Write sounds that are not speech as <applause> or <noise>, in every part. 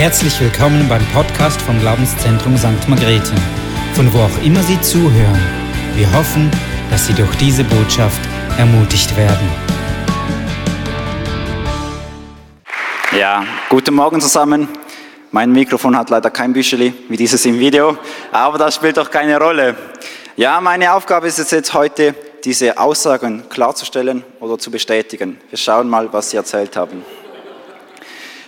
Herzlich willkommen beim Podcast vom Glaubenszentrum St. Margrethe, von wo auch immer Sie zuhören. Wir hoffen, dass Sie durch diese Botschaft ermutigt werden. Ja, guten Morgen zusammen. Mein Mikrofon hat leider kein Büscheli wie dieses im Video, aber das spielt doch keine Rolle. Ja, meine Aufgabe ist es jetzt heute, diese Aussagen klarzustellen oder zu bestätigen. Wir schauen mal, was Sie erzählt haben.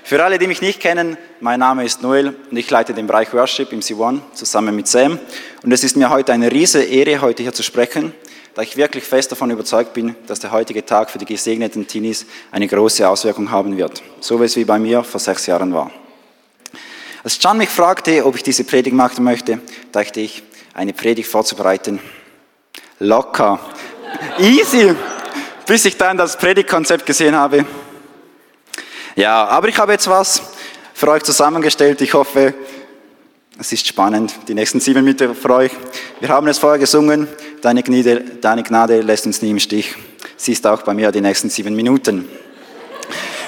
Für alle, die mich nicht kennen, mein Name ist Noel und ich leite den Bereich Worship im C1 zusammen mit Sam. Und es ist mir heute eine riesige Ehre, heute hier zu sprechen, da ich wirklich fest davon überzeugt bin, dass der heutige Tag für die gesegneten Teenies eine große Auswirkung haben wird. So wie es wie bei mir vor sechs Jahren war. Als John mich fragte, ob ich diese Predigt machen möchte, dachte ich, eine Predigt vorzubereiten. Locker. Easy. Bis ich dann das Predigtkonzept gesehen habe. Ja, aber ich habe jetzt was für euch zusammengestellt. Ich hoffe, es ist spannend. Die nächsten sieben Minuten für euch. Wir haben es vorher gesungen. Deine Gnade, deine Gnade lässt uns nie im Stich. Sie ist auch bei mir die nächsten sieben Minuten.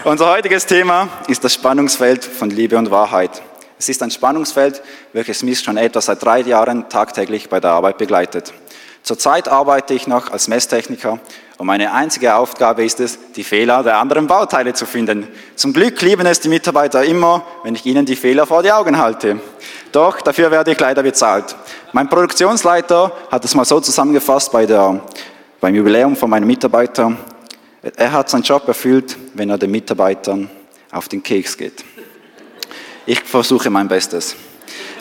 Unser heutiges Thema ist das Spannungsfeld von Liebe und Wahrheit. Es ist ein Spannungsfeld, welches mich schon etwa seit drei Jahren tagtäglich bei der Arbeit begleitet. Zurzeit arbeite ich noch als Messtechniker und meine einzige Aufgabe ist es, die Fehler der anderen Bauteile zu finden. Zum Glück lieben es die Mitarbeiter immer, wenn ich ihnen die Fehler vor die Augen halte. Doch dafür werde ich leider bezahlt. Mein Produktionsleiter hat es mal so zusammengefasst bei der, beim Jubiläum von meinem Mitarbeiter. Er hat seinen Job erfüllt, wenn er den Mitarbeitern auf den Keks geht. Ich versuche mein Bestes.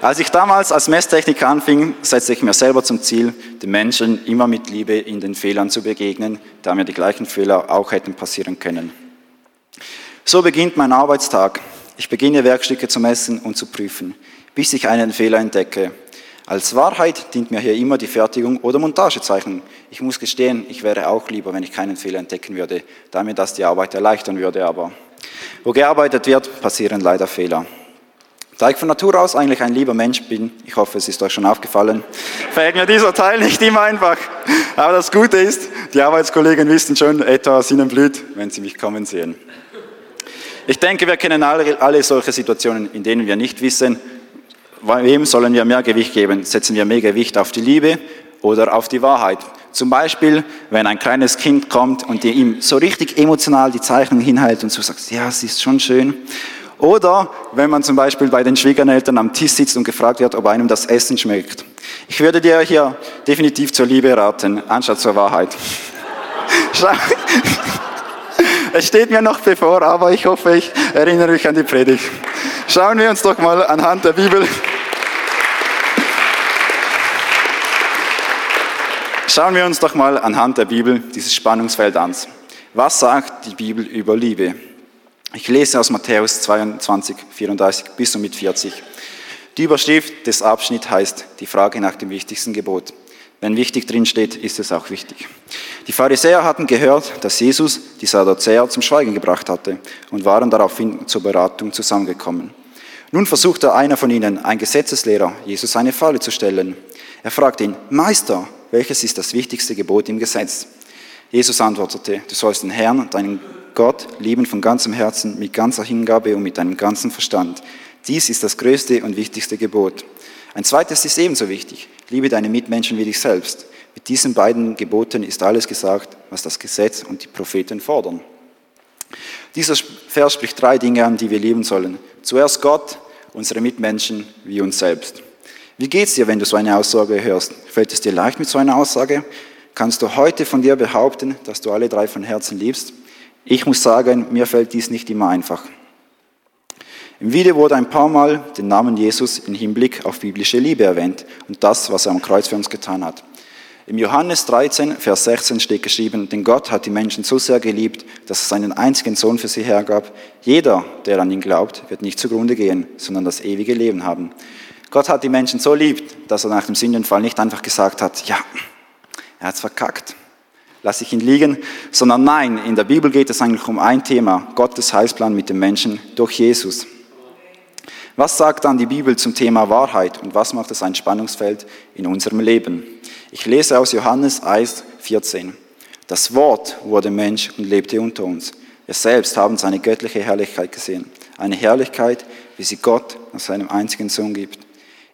Als ich damals als Messtechniker anfing, setzte ich mir selber zum Ziel, den Menschen immer mit Liebe in den Fehlern zu begegnen, da mir die gleichen Fehler auch hätten passieren können. So beginnt mein Arbeitstag. Ich beginne Werkstücke zu messen und zu prüfen, bis ich einen Fehler entdecke. Als Wahrheit dient mir hier immer die Fertigung oder Montagezeichnung. Ich muss gestehen, ich wäre auch lieber, wenn ich keinen Fehler entdecken würde, da mir das die Arbeit erleichtern würde, aber wo gearbeitet wird, passieren leider Fehler. Da ich von Natur aus eigentlich ein lieber Mensch bin, ich hoffe, es ist euch schon aufgefallen, fällt mir dieser Teil nicht immer einfach. Aber das Gute ist, die Arbeitskollegen wissen schon etwa, was ihnen blüht, wenn sie mich kommen sehen. Ich denke, wir kennen alle, alle solche Situationen, in denen wir nicht wissen, wem sollen wir mehr Gewicht geben. Setzen wir mehr Gewicht auf die Liebe oder auf die Wahrheit? Zum Beispiel, wenn ein kleines Kind kommt und ihm so richtig emotional die Zeichnung hinhält und so sagt, ja, es ist schon schön. Oder wenn man zum Beispiel bei den Schwiegereltern am Tisch sitzt und gefragt wird, ob einem das Essen schmeckt. Ich würde dir hier definitiv zur Liebe raten, anstatt zur Wahrheit. <laughs> es steht mir noch bevor, aber ich hoffe, ich erinnere mich an die Predigt. Schauen wir uns doch mal anhand der Bibel. Schauen wir uns doch mal anhand der Bibel dieses Spannungsfeld an. Was sagt die Bibel über Liebe? Ich lese aus Matthäus 22, 34 bis und mit 40. Die Überschrift des Abschnitts heißt die Frage nach dem wichtigsten Gebot. Wenn wichtig drin steht, ist es auch wichtig. Die Pharisäer hatten gehört, dass Jesus die Sadduzäer zum Schweigen gebracht hatte und waren daraufhin zur Beratung zusammengekommen. Nun versuchte einer von ihnen, ein Gesetzeslehrer, Jesus eine Falle zu stellen. Er fragte ihn, Meister, welches ist das wichtigste Gebot im Gesetz? Jesus antwortete, du sollst den Herrn, deinen Gott lieben von ganzem Herzen, mit ganzer Hingabe und mit deinem ganzen Verstand. Dies ist das größte und wichtigste Gebot. Ein zweites ist ebenso wichtig. Liebe deine Mitmenschen wie dich selbst. Mit diesen beiden Geboten ist alles gesagt, was das Gesetz und die Propheten fordern. Dieser Vers spricht drei Dinge an, die wir lieben sollen. Zuerst Gott, unsere Mitmenschen wie uns selbst. Wie geht's dir, wenn du so eine Aussage hörst? Fällt es dir leicht mit so einer Aussage? Kannst du heute von dir behaupten, dass du alle drei von Herzen liebst? Ich muss sagen, mir fällt dies nicht immer einfach. Im Video wurde ein paar Mal der Namen Jesus im Hinblick auf biblische Liebe erwähnt und das, was er am Kreuz für uns getan hat. Im Johannes 13, Vers 16 steht geschrieben, denn Gott hat die Menschen so sehr geliebt, dass er seinen einzigen Sohn für sie hergab. Jeder, der an ihn glaubt, wird nicht zugrunde gehen, sondern das ewige Leben haben. Gott hat die Menschen so liebt, dass er nach dem Sündenfall nicht einfach gesagt hat, ja, er hat's verkackt, lasse ich ihn liegen, sondern nein, in der Bibel geht es eigentlich um ein Thema, Gottes Heilsplan mit den Menschen durch Jesus. Was sagt dann die Bibel zum Thema Wahrheit und was macht es ein Spannungsfeld in unserem Leben? Ich lese aus Johannes 1, 14. Das Wort wurde Mensch und lebte unter uns. Wir selbst haben seine göttliche Herrlichkeit gesehen. Eine Herrlichkeit, wie sie Gott aus seinem einzigen Sohn gibt.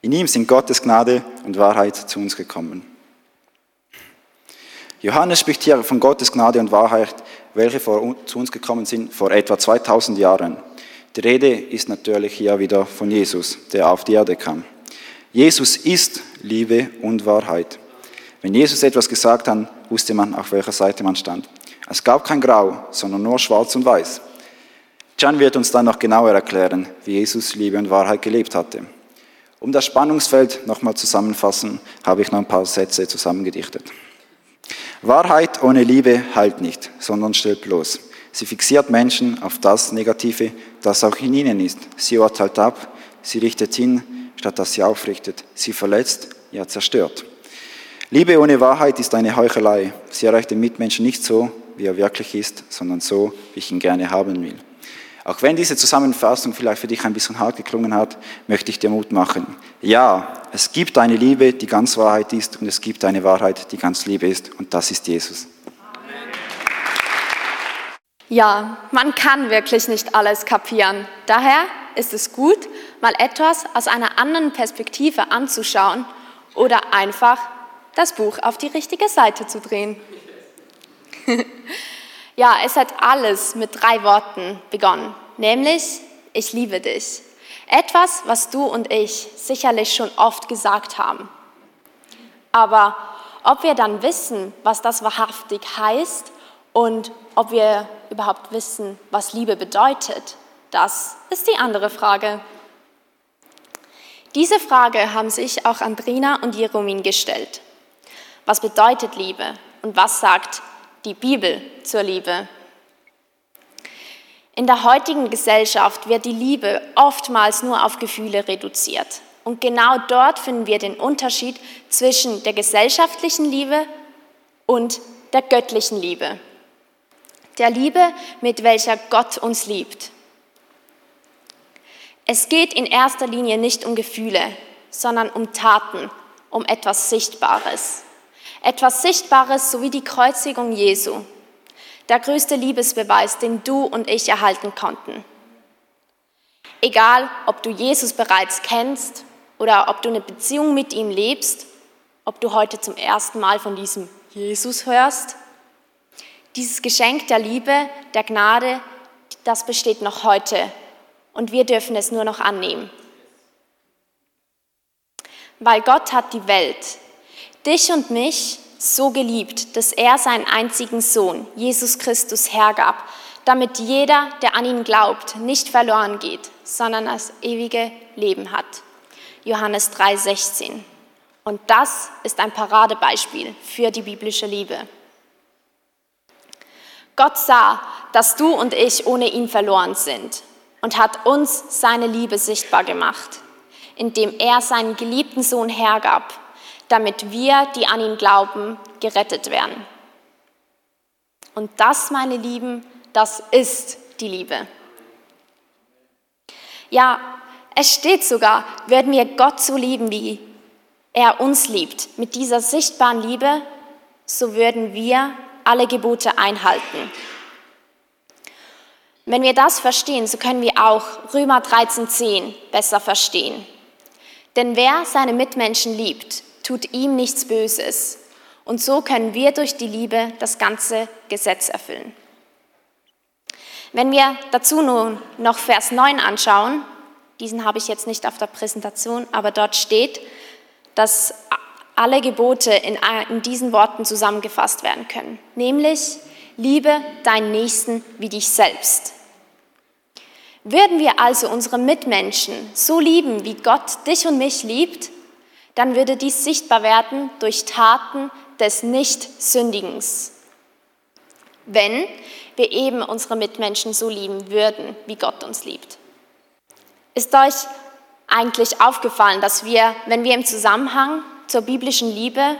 In ihm sind Gottes Gnade und Wahrheit zu uns gekommen. Johannes spricht hier von Gottes Gnade und Wahrheit, welche vor, zu uns gekommen sind vor etwa 2000 Jahren. Die Rede ist natürlich hier wieder von Jesus, der auf die Erde kam. Jesus ist Liebe und Wahrheit. Wenn Jesus etwas gesagt hat, wusste man, auf welcher Seite man stand. Es gab kein Grau, sondern nur Schwarz und Weiß. John wird uns dann noch genauer erklären, wie Jesus Liebe und Wahrheit gelebt hatte. Um das Spannungsfeld nochmal zusammenfassen, habe ich noch ein paar Sätze zusammengedichtet. Wahrheit ohne Liebe heilt nicht, sondern stellt bloß. Sie fixiert Menschen auf das Negative, das auch in ihnen ist. Sie urteilt ab, sie richtet hin, statt dass sie aufrichtet. Sie verletzt, ja zerstört. Liebe ohne Wahrheit ist eine Heuchelei. Sie erreicht den Mitmenschen nicht so, wie er wirklich ist, sondern so, wie ich ihn gerne haben will. Auch wenn diese Zusammenfassung vielleicht für dich ein bisschen hart geklungen hat, möchte ich dir Mut machen. Ja, es gibt eine Liebe, die ganz Wahrheit ist und es gibt eine Wahrheit, die ganz Liebe ist und das ist Jesus. Ja, man kann wirklich nicht alles kapieren. Daher ist es gut, mal etwas aus einer anderen Perspektive anzuschauen oder einfach das Buch auf die richtige Seite zu drehen. <laughs> Ja, es hat alles mit drei Worten begonnen, nämlich ich liebe dich. Etwas, was du und ich sicherlich schon oft gesagt haben. Aber ob wir dann wissen, was das wahrhaftig heißt und ob wir überhaupt wissen, was Liebe bedeutet, das ist die andere Frage. Diese Frage haben sich auch Andrina und Jeromin gestellt. Was bedeutet Liebe und was sagt die Bibel zur Liebe. In der heutigen Gesellschaft wird die Liebe oftmals nur auf Gefühle reduziert. Und genau dort finden wir den Unterschied zwischen der gesellschaftlichen Liebe und der göttlichen Liebe. Der Liebe, mit welcher Gott uns liebt. Es geht in erster Linie nicht um Gefühle, sondern um Taten, um etwas Sichtbares. Etwas Sichtbares sowie die Kreuzigung Jesu. Der größte Liebesbeweis, den du und ich erhalten konnten. Egal, ob du Jesus bereits kennst oder ob du eine Beziehung mit ihm lebst, ob du heute zum ersten Mal von diesem Jesus hörst, dieses Geschenk der Liebe, der Gnade, das besteht noch heute und wir dürfen es nur noch annehmen. Weil Gott hat die Welt, dich und mich so geliebt, dass er seinen einzigen Sohn, Jesus Christus, hergab, damit jeder, der an ihn glaubt, nicht verloren geht, sondern das ewige Leben hat. Johannes 3:16. Und das ist ein Paradebeispiel für die biblische Liebe. Gott sah, dass du und ich ohne ihn verloren sind und hat uns seine Liebe sichtbar gemacht, indem er seinen geliebten Sohn hergab damit wir, die an ihn glauben, gerettet werden. Und das, meine Lieben, das ist die Liebe. Ja, es steht sogar, würden wir Gott so lieben, wie er uns liebt, mit dieser sichtbaren Liebe, so würden wir alle Gebote einhalten. Wenn wir das verstehen, so können wir auch Römer 13.10 besser verstehen. Denn wer seine Mitmenschen liebt, tut ihm nichts Böses. Und so können wir durch die Liebe das ganze Gesetz erfüllen. Wenn wir dazu nun noch Vers 9 anschauen, diesen habe ich jetzt nicht auf der Präsentation, aber dort steht, dass alle Gebote in, diesen Worten zusammengefasst werden können, nämlich liebe deinen Nächsten wie dich selbst. Würden wir also unsere Mitmenschen so lieben, wie Gott dich und mich liebt, dann würde dies sichtbar werden durch Taten des Nicht-Sündigens. Wenn wir eben unsere Mitmenschen so lieben würden, wie Gott uns liebt. Ist euch eigentlich aufgefallen, dass wir, wenn wir im Zusammenhang zur biblischen Liebe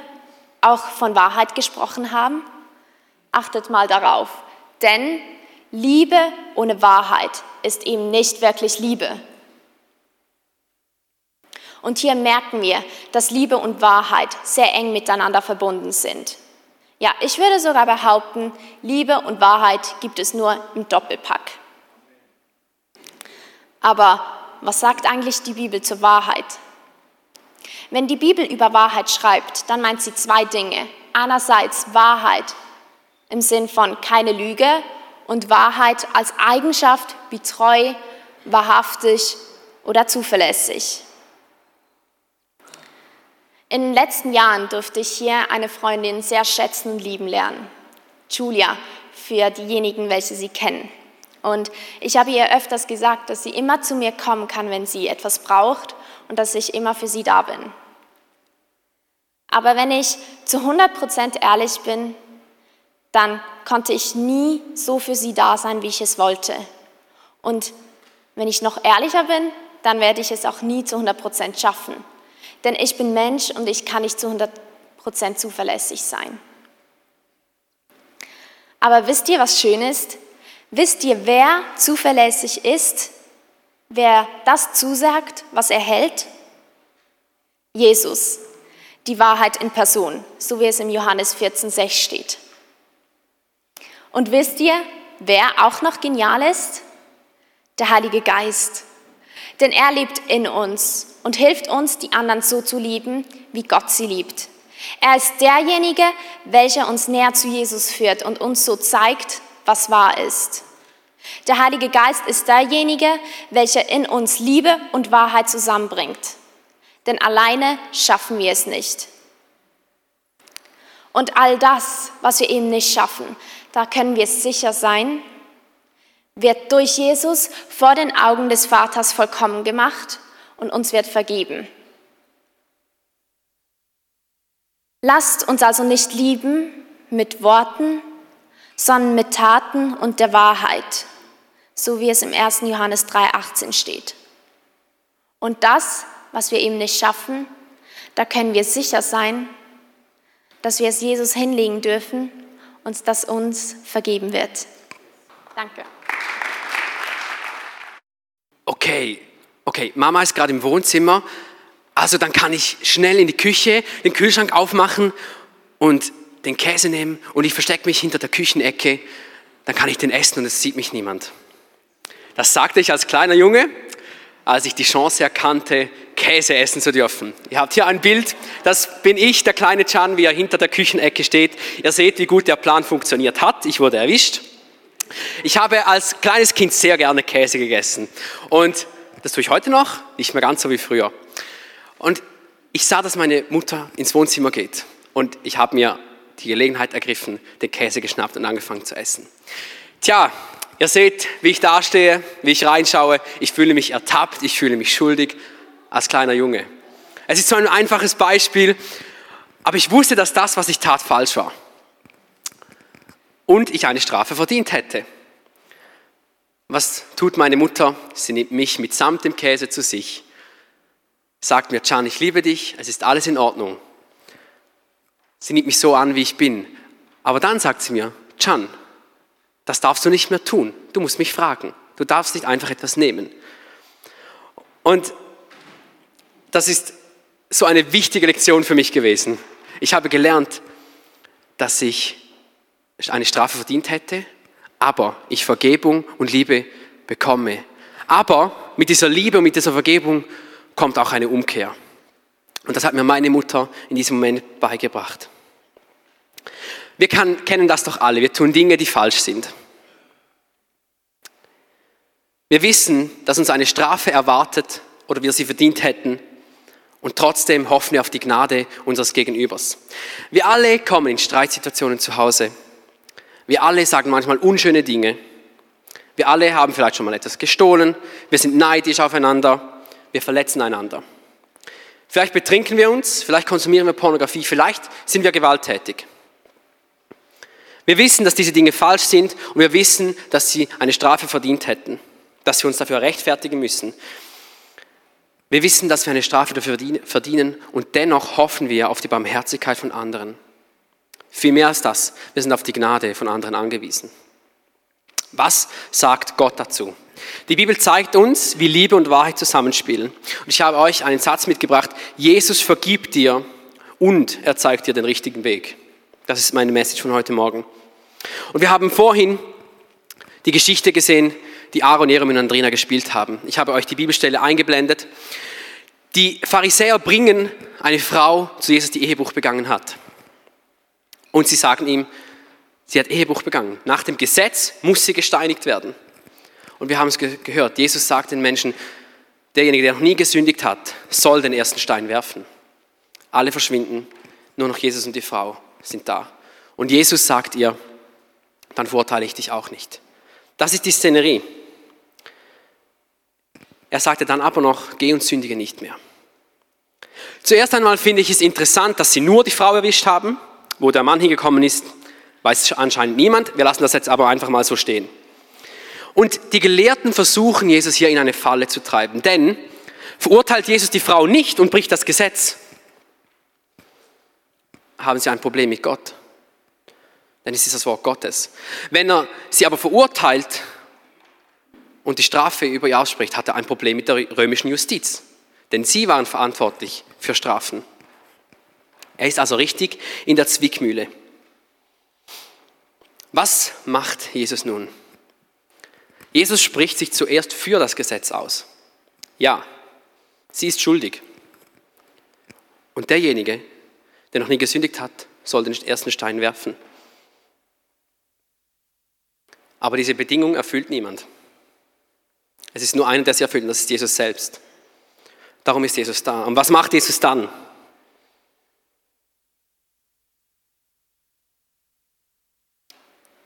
auch von Wahrheit gesprochen haben? Achtet mal darauf, denn Liebe ohne Wahrheit ist eben nicht wirklich Liebe. Und hier merken wir, dass Liebe und Wahrheit sehr eng miteinander verbunden sind. Ja, ich würde sogar behaupten, Liebe und Wahrheit gibt es nur im Doppelpack. Aber was sagt eigentlich die Bibel zur Wahrheit? Wenn die Bibel über Wahrheit schreibt, dann meint sie zwei Dinge. Einerseits Wahrheit im Sinn von keine Lüge und Wahrheit als Eigenschaft wie treu, wahrhaftig oder zuverlässig. In den letzten Jahren durfte ich hier eine Freundin sehr schätzen und lieben lernen. Julia, für diejenigen, welche sie kennen. Und ich habe ihr öfters gesagt, dass sie immer zu mir kommen kann, wenn sie etwas braucht und dass ich immer für sie da bin. Aber wenn ich zu 100% ehrlich bin, dann konnte ich nie so für sie da sein, wie ich es wollte. Und wenn ich noch ehrlicher bin, dann werde ich es auch nie zu 100% schaffen. Denn ich bin Mensch und ich kann nicht zu 100% zuverlässig sein. Aber wisst ihr, was schön ist? Wisst ihr, wer zuverlässig ist? Wer das zusagt, was er hält? Jesus, die Wahrheit in Person, so wie es im Johannes 14,6 steht. Und wisst ihr, wer auch noch genial ist? Der Heilige Geist. Denn er lebt in uns und hilft uns, die anderen so zu lieben, wie Gott sie liebt. Er ist derjenige, welcher uns näher zu Jesus führt und uns so zeigt, was wahr ist. Der Heilige Geist ist derjenige, welcher in uns Liebe und Wahrheit zusammenbringt. Denn alleine schaffen wir es nicht. Und all das, was wir eben nicht schaffen, da können wir sicher sein, wird durch Jesus vor den Augen des Vaters vollkommen gemacht und uns wird vergeben. Lasst uns also nicht lieben mit Worten, sondern mit Taten und der Wahrheit, so wie es im 1. Johannes 3.18 steht. Und das, was wir eben nicht schaffen, da können wir sicher sein, dass wir es Jesus hinlegen dürfen und dass uns vergeben wird. Danke. Okay, okay, Mama ist gerade im Wohnzimmer, also dann kann ich schnell in die Küche den Kühlschrank aufmachen und den Käse nehmen und ich verstecke mich hinter der Küchenecke, dann kann ich den essen und es sieht mich niemand. Das sagte ich als kleiner Junge, als ich die Chance erkannte, Käse essen zu dürfen. Ihr habt hier ein Bild, das bin ich, der kleine Can, wie er hinter der Küchenecke steht. Ihr seht, wie gut der Plan funktioniert hat. Ich wurde erwischt. Ich habe als kleines Kind sehr gerne Käse gegessen und das tue ich heute noch, nicht mehr ganz so wie früher. Und ich sah, dass meine Mutter ins Wohnzimmer geht und ich habe mir die Gelegenheit ergriffen, den Käse geschnappt und angefangen zu essen. Tja, ihr seht, wie ich dastehe, wie ich reinschaue. Ich fühle mich ertappt, ich fühle mich schuldig als kleiner Junge. Es ist so ein einfaches Beispiel, aber ich wusste, dass das, was ich tat, falsch war. Und ich eine Strafe verdient hätte. Was tut meine Mutter? Sie nimmt mich mitsamt dem Käse zu sich, sagt mir, Can, ich liebe dich, es ist alles in Ordnung. Sie nimmt mich so an, wie ich bin. Aber dann sagt sie mir, Can, das darfst du nicht mehr tun. Du musst mich fragen. Du darfst nicht einfach etwas nehmen. Und das ist so eine wichtige Lektion für mich gewesen. Ich habe gelernt, dass ich eine Strafe verdient hätte, aber ich Vergebung und Liebe bekomme. Aber mit dieser Liebe und mit dieser Vergebung kommt auch eine Umkehr. Und das hat mir meine Mutter in diesem Moment beigebracht. Wir kann, kennen das doch alle. Wir tun Dinge, die falsch sind. Wir wissen, dass uns eine Strafe erwartet oder wir sie verdient hätten. Und trotzdem hoffen wir auf die Gnade unseres Gegenübers. Wir alle kommen in Streitsituationen zu Hause. Wir alle sagen manchmal unschöne Dinge. Wir alle haben vielleicht schon mal etwas gestohlen. Wir sind neidisch aufeinander. Wir verletzen einander. Vielleicht betrinken wir uns, vielleicht konsumieren wir Pornografie, vielleicht sind wir gewalttätig. Wir wissen, dass diese Dinge falsch sind und wir wissen, dass sie eine Strafe verdient hätten, dass wir uns dafür rechtfertigen müssen. Wir wissen, dass wir eine Strafe dafür verdienen und dennoch hoffen wir auf die Barmherzigkeit von anderen. Viel mehr als das, wir sind auf die Gnade von anderen angewiesen. Was sagt Gott dazu? Die Bibel zeigt uns, wie Liebe und Wahrheit zusammenspielen. Und ich habe euch einen Satz mitgebracht, Jesus vergibt dir und er zeigt dir den richtigen Weg. Das ist meine Message von heute Morgen. Und wir haben vorhin die Geschichte gesehen, die Aaron, Jerem und Andrina gespielt haben. Ich habe euch die Bibelstelle eingeblendet. Die Pharisäer bringen eine Frau zu Jesus, die Ehebruch begangen hat. Und sie sagen ihm, sie hat Ehebruch begangen. Nach dem Gesetz muss sie gesteinigt werden. Und wir haben es ge gehört, Jesus sagt den Menschen, derjenige, der noch nie gesündigt hat, soll den ersten Stein werfen. Alle verschwinden, nur noch Jesus und die Frau sind da. Und Jesus sagt ihr, dann verurteile ich dich auch nicht. Das ist die Szenerie. Er sagte dann aber noch, geh und sündige nicht mehr. Zuerst einmal finde ich es interessant, dass sie nur die Frau erwischt haben. Wo der Mann hingekommen ist, weiß anscheinend niemand. Wir lassen das jetzt aber einfach mal so stehen. Und die Gelehrten versuchen, Jesus hier in eine Falle zu treiben. Denn verurteilt Jesus die Frau nicht und bricht das Gesetz, haben sie ein Problem mit Gott. Denn es ist das Wort Gottes. Wenn er sie aber verurteilt und die Strafe über ihr ausspricht, hat er ein Problem mit der römischen Justiz. Denn sie waren verantwortlich für Strafen. Er ist also richtig in der Zwickmühle. Was macht Jesus nun? Jesus spricht sich zuerst für das Gesetz aus. Ja, sie ist schuldig. Und derjenige, der noch nie gesündigt hat, soll den ersten Stein werfen. Aber diese Bedingung erfüllt niemand. Es ist nur einer, der sie erfüllt, und das ist Jesus selbst. Darum ist Jesus da. Und was macht Jesus dann?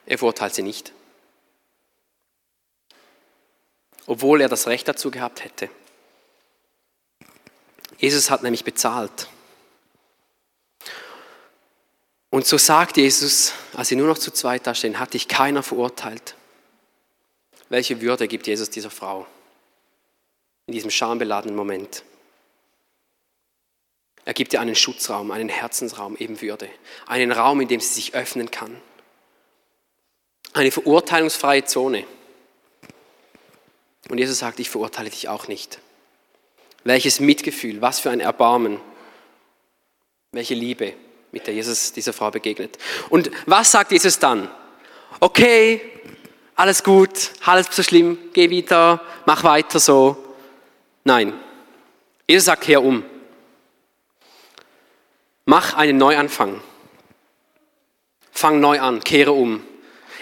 Er verurteilt sie nicht obwohl er das Recht dazu gehabt hätte. Jesus hat nämlich bezahlt. Und so sagt Jesus, als sie nur noch zu zweit da stehen, hat dich keiner verurteilt. Welche Würde gibt Jesus dieser Frau in diesem schambeladenen Moment? Er gibt ihr einen Schutzraum, einen Herzensraum, eben Würde. Einen Raum, in dem sie sich öffnen kann. Eine verurteilungsfreie Zone. Und Jesus sagt, ich verurteile dich auch nicht. Welches Mitgefühl, was für ein Erbarmen, welche Liebe, mit der Jesus dieser Frau begegnet. Und was sagt Jesus dann? Okay, alles gut, alles so schlimm, geh wieder, mach weiter so. Nein, Jesus sagt, kehr um. Mach einen Neuanfang. Fang neu an, kehre um.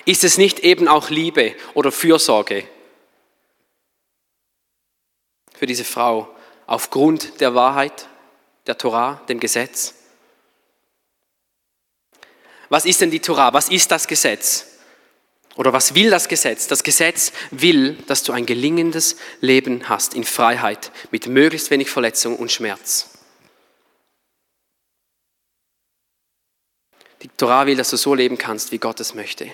Ist es nicht eben auch Liebe oder Fürsorge, für diese Frau aufgrund der Wahrheit, der Torah, dem Gesetz. Was ist denn die Torah? Was ist das Gesetz? Oder was will das Gesetz? Das Gesetz will, dass du ein gelingendes Leben hast in Freiheit mit möglichst wenig Verletzung und Schmerz. Die Torah will, dass du so leben kannst, wie Gott es möchte.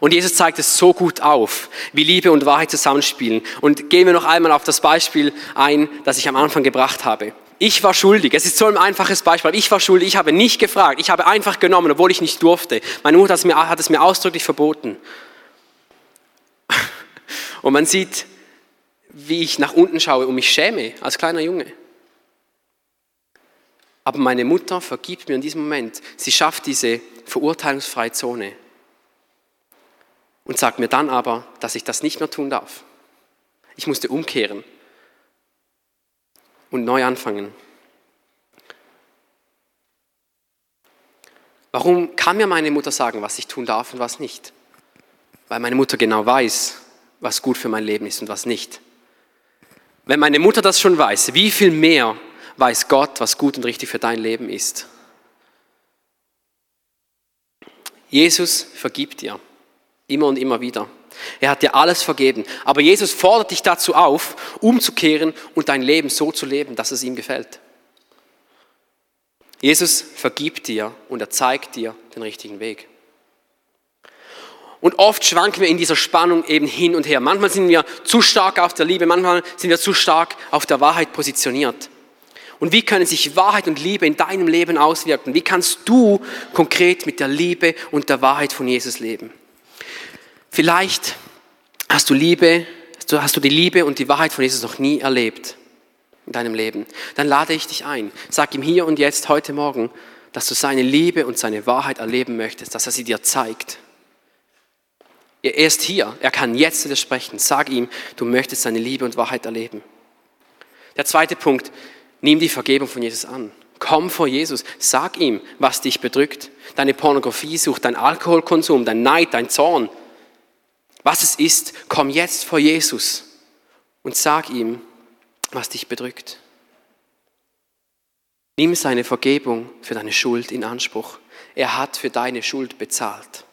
Und Jesus zeigt es so gut auf, wie Liebe und Wahrheit zusammenspielen. Und gehen wir noch einmal auf das Beispiel ein, das ich am Anfang gebracht habe. Ich war schuldig. Es ist so ein einfaches Beispiel. Ich war schuldig. Ich habe nicht gefragt. Ich habe einfach genommen, obwohl ich nicht durfte. Meine Mutter hat es mir, ausdrücklich verboten. <laughs> Und man sieht, wie ich nach unten schaue und mich schäme als kleiner Junge. Aber meine Mutter vergibt mir in diesem Moment. Sie schafft diese verurteilungsfreie Zone und sagt mir dann aber, dass ich das nicht mehr tun darf. Ich musste umkehren und neu anfangen. Warum kann mir meine Mutter sagen, was ich tun darf und was nicht? Weil meine Mutter genau weiß, was gut für mein Leben ist und was nicht. Wenn meine Mutter das schon weiß, wie viel mehr weiß Gott, was gut und richtig für dein Leben ist? Jesus vergibt dir. Immer und immer wieder. Er hat dir alles vergeben. Aber Jesus fordert dich dazu auf, umzukehren und dein Leben so zu leben, dass es ihm gefällt. Jesus vergibt dir und er zeigt dir den richtigen Weg. Und oft schwanken wir in dieser Spannung eben hin und her. Manchmal sind wir zu stark auf der Liebe, manchmal sind wir zu stark auf der Wahrheit positioniert. Und wie können sich Wahrheit und Liebe in deinem Leben auswirken? Wie kannst du konkret mit der Liebe und der Wahrheit von Jesus leben? Vielleicht hast du Liebe, hast du die Liebe und die Wahrheit von Jesus noch nie erlebt in deinem Leben. Dann lade ich dich ein. Sag ihm hier und jetzt, heute Morgen, dass du seine Liebe und seine Wahrheit erleben möchtest, dass er sie dir zeigt. Er ist hier. Er kann jetzt zu dir sprechen. Sag ihm, du möchtest seine Liebe und Wahrheit erleben. Der zweite Punkt, nimm die Vergebung von Jesus an. Komm vor Jesus. Sag ihm, was dich bedrückt. Deine Pornografiesucht, dein Alkoholkonsum, dein Neid, dein Zorn. Was es ist, komm jetzt vor Jesus und sag ihm, was dich bedrückt. Nimm seine Vergebung für deine Schuld in Anspruch. Er hat für deine Schuld bezahlt.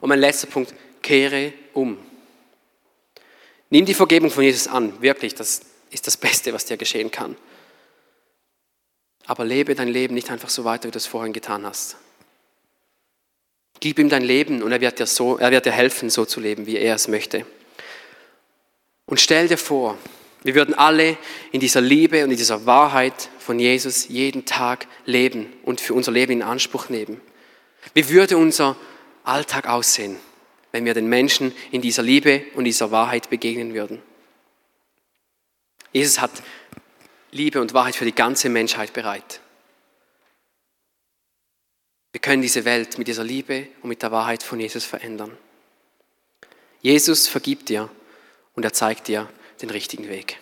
Und mein letzter Punkt, kehre um. Nimm die Vergebung von Jesus an, wirklich, das ist das Beste, was dir geschehen kann. Aber lebe dein Leben nicht einfach so weiter, wie du es vorhin getan hast. Gib ihm dein Leben und er wird dir, so, er wird dir helfen, so zu leben, wie er es möchte. Und stell dir vor, wir würden alle in dieser Liebe und in dieser Wahrheit von Jesus jeden Tag leben und für unser Leben in Anspruch nehmen. Wie würde unser Alltag aussehen, wenn wir den Menschen in dieser Liebe und dieser Wahrheit begegnen würden? Jesus hat Liebe und Wahrheit für die ganze Menschheit bereit. Wir können diese Welt mit dieser Liebe und mit der Wahrheit von Jesus verändern. Jesus vergibt dir und er zeigt dir den richtigen Weg.